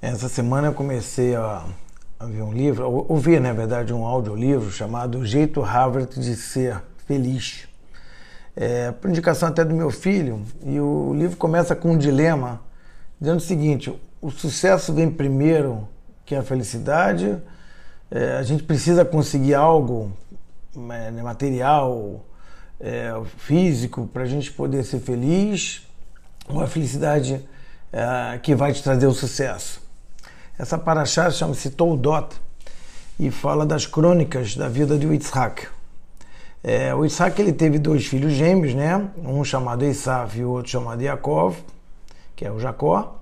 Essa semana eu comecei a, a ver um livro, ouvir na verdade um audiolivro chamado O Jeito Harvard de Ser Feliz. É, por indicação até do meu filho, e o livro começa com um dilema dizendo o seguinte: o sucesso vem primeiro que a felicidade, é, a gente precisa conseguir algo é, material, é, físico, para a gente poder ser feliz, ou a felicidade é, que vai te trazer o sucesso. Essa paraxá chama-se Toldot e fala das crônicas da vida de Yitzhak. É, o Yitzhak ele teve dois filhos gêmeos, né? um chamado Esav e o outro chamado Yaakov, que é o Jacó.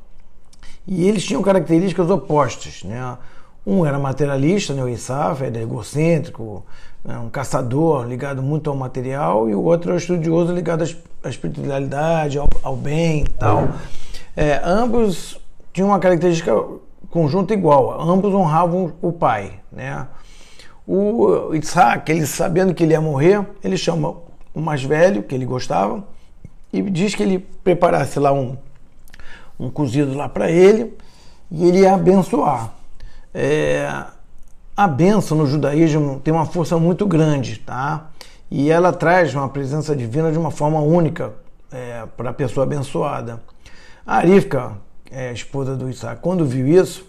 E eles tinham características opostas. Né? Um era materialista, né? o Esav era egocêntrico, né? um caçador ligado muito ao material, e o outro era estudioso ligado à espiritualidade, ao, ao bem e tal. É, ambos tinham uma característica conjunto igual, ambos honravam o pai, né? O Isaac, ele sabendo que ele ia morrer, ele chama o mais velho, que ele gostava, e diz que ele preparasse lá um, um cozido lá para ele e ele ia abençoar. É, a benção no judaísmo tem uma força muito grande, tá? E ela traz uma presença divina de uma forma única é, para a pessoa abençoada. A Arifka, é, esposa do Isaac, quando viu isso,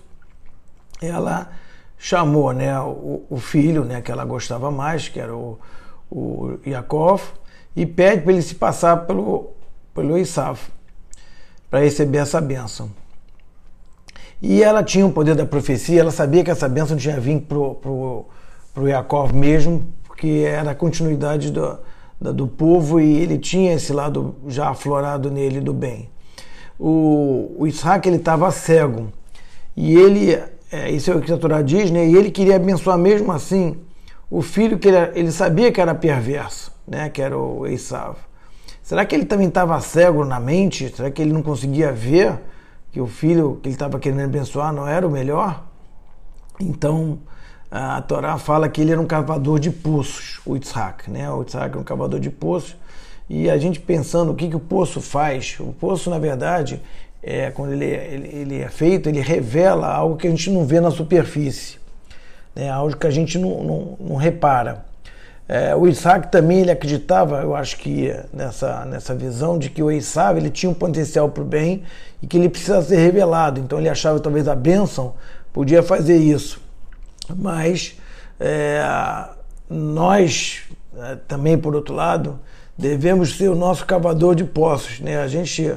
ela chamou né, o, o, filho né, que ela gostava mais, que era o, o Yaakov, e pede para ele se passar pelo, pelo Isav, para receber essa bênção. E ela tinha o poder da profecia, ela sabia que essa bênção tinha vindo para o Yaakov mesmo, porque era a continuidade do, do povo e ele tinha esse lado já aflorado nele do bem o, o Isaac ele estava cego e ele, é, isso é o que a Torá diz, né? E ele queria abençoar mesmo assim o filho que ele, ele sabia que era perverso, né? Que era o Esav. Será que ele também estava cego na mente? Será que ele não conseguia ver que o filho que ele estava querendo abençoar não era o melhor? Então a Torá fala que ele era um cavador de poços, o Isaac, né? O Isaac era um cavador de poços e a gente pensando o que, que o poço faz. O poço, na verdade, é, quando ele, ele, ele, é feito, ele revela algo que a gente não vê na superfície, né? algo que a gente não, não, não repara. É, o Isaac também ele acreditava, eu acho que nessa, nessa visão de que o Isaac ele tinha um potencial para o bem e que ele precisava ser revelado. Então ele achava que talvez a bênção podia fazer isso. Mas é, nós é, também, por outro lado, devemos ser o nosso cavador de poços. Né? A gente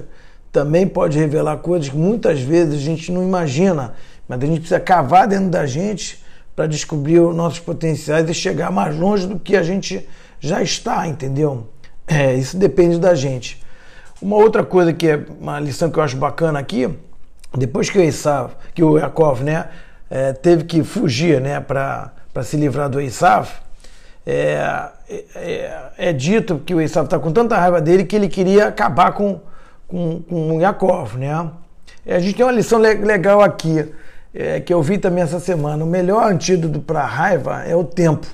também pode revelar coisas que muitas vezes a gente não imagina, mas a gente precisa cavar dentro da gente para descobrir os nossos potenciais e chegar mais longe do que a gente já está, entendeu? É, isso depende da gente. Uma outra coisa que é uma lição que eu acho bacana aqui, depois que o Esav, que o Yaakov, né, é, teve que fugir, né, para se livrar do Esav, é, é, é, dito que o Esav está com tanta raiva dele que ele queria acabar com, com, com o Yaakov, né? a gente tem uma lição legal aqui, é, que eu vi também essa semana. O melhor antídoto para raiva é o tempo.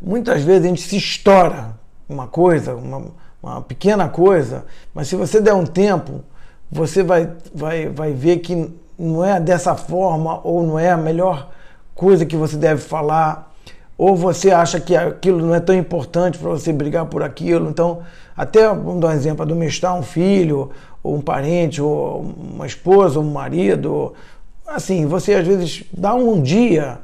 Muitas vezes a gente se estoura uma coisa, uma, uma pequena coisa, mas se você der um tempo, você vai, vai, vai ver que não é dessa forma ou não é a melhor coisa que você deve falar ou você acha que aquilo não é tão importante para você brigar por aquilo. Então, até vamos dar um exemplo, admoestar um filho, ou um parente, ou uma esposa, ou um marido. Assim, você às vezes dá um dia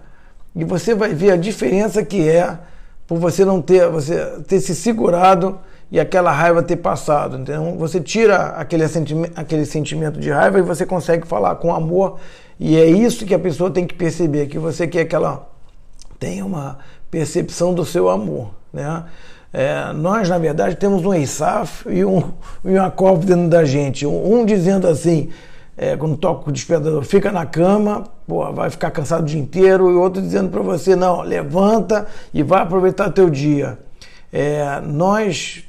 e você vai ver a diferença que é por você não ter, você ter se segurado e aquela raiva ter passado. Então você tira aquele sentimento, aquele sentimento de raiva e você consegue falar com amor. E é isso que a pessoa tem que perceber, que você quer aquela tenha uma percepção do seu amor. Né? É, nós, na verdade, temos um Eisaf e um, Yaakov dentro da gente. Um, um dizendo assim, é, quando toca o despertador, fica na cama, pô, vai ficar cansado o dia inteiro, e outro dizendo para você, não, levanta e vai aproveitar teu dia. É, nós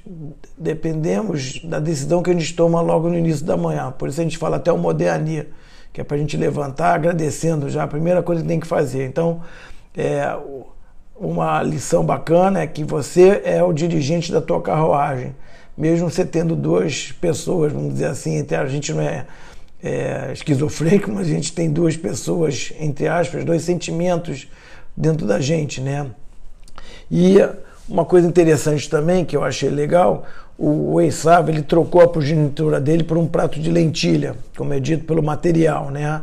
dependemos da decisão que a gente toma logo no início da manhã. Por isso a gente fala até o modernia, que é para a gente levantar agradecendo já, a primeira coisa que tem que fazer. Então, é, uma lição bacana é que você é o dirigente da tua carruagem, mesmo você tendo duas pessoas, vamos dizer assim, a gente não é é, esquizofrênico, mas a gente tem duas pessoas, entre aspas, dois sentimentos dentro da gente, né? E uma coisa interessante também que eu achei legal, o Eissav, ele trocou a progenitora dele por um prato de lentilha, como é dito pelo material, né?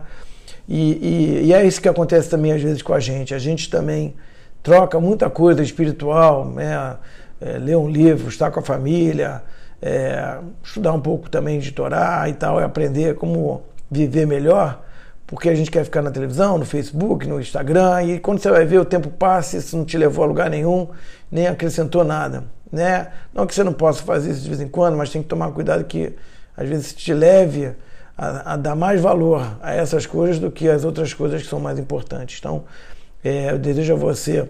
E, e, e, é isso que acontece também às vezes com a gente. A gente também troca muita coisa espiritual, né? É, ler um livro, estar com a família, é, estudar um pouco também de Torá e tal, e aprender como viver melhor, porque a gente quer ficar na televisão, no Facebook, no Instagram, e quando você vai ver o tempo passa, isso não te levou a lugar nenhum, nem acrescentou nada. Né? Não que você não possa fazer isso de vez em quando, mas tem que tomar cuidado que às vezes te leve a, a dar mais valor a essas coisas do que as outras coisas que são mais importantes. Então, é, eu desejo a você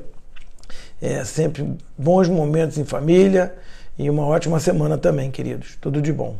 é, sempre bons momentos em família e uma ótima semana também, queridos. Tudo de bom.